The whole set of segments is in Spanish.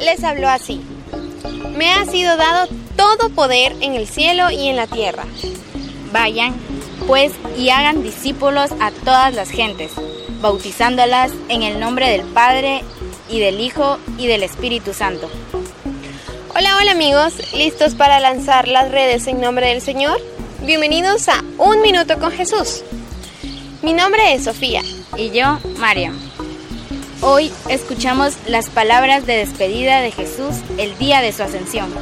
les habló así. Me ha sido dado todo poder en el cielo y en la tierra. Vayan, pues, y hagan discípulos a todas las gentes, bautizándolas en el nombre del Padre y del Hijo y del Espíritu Santo. Hola, hola amigos, ¿listos para lanzar las redes en nombre del Señor? Bienvenidos a Un Minuto con Jesús. Mi nombre es Sofía. Y yo, María. Hoy escuchamos las palabras de despedida de Jesús el día de su ascensión.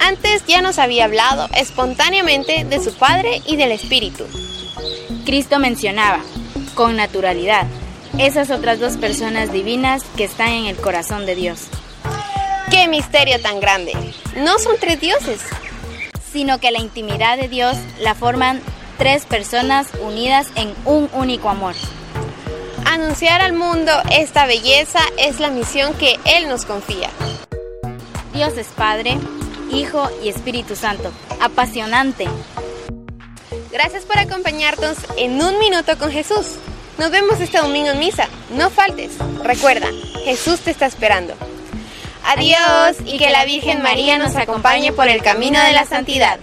Antes ya nos había hablado espontáneamente de su Padre y del Espíritu. Cristo mencionaba, con naturalidad, esas otras dos personas divinas que están en el corazón de Dios. ¡Qué misterio tan grande! No son tres dioses, sino que la intimidad de Dios la forman tres personas unidas en un único amor. Anunciar al mundo esta belleza es la misión que Él nos confía. Dios es Padre, Hijo y Espíritu Santo. Apasionante. Gracias por acompañarnos en un minuto con Jesús. Nos vemos este domingo en misa. No faltes. Recuerda, Jesús te está esperando. Adiós y que la Virgen María nos acompañe por el camino de la santidad.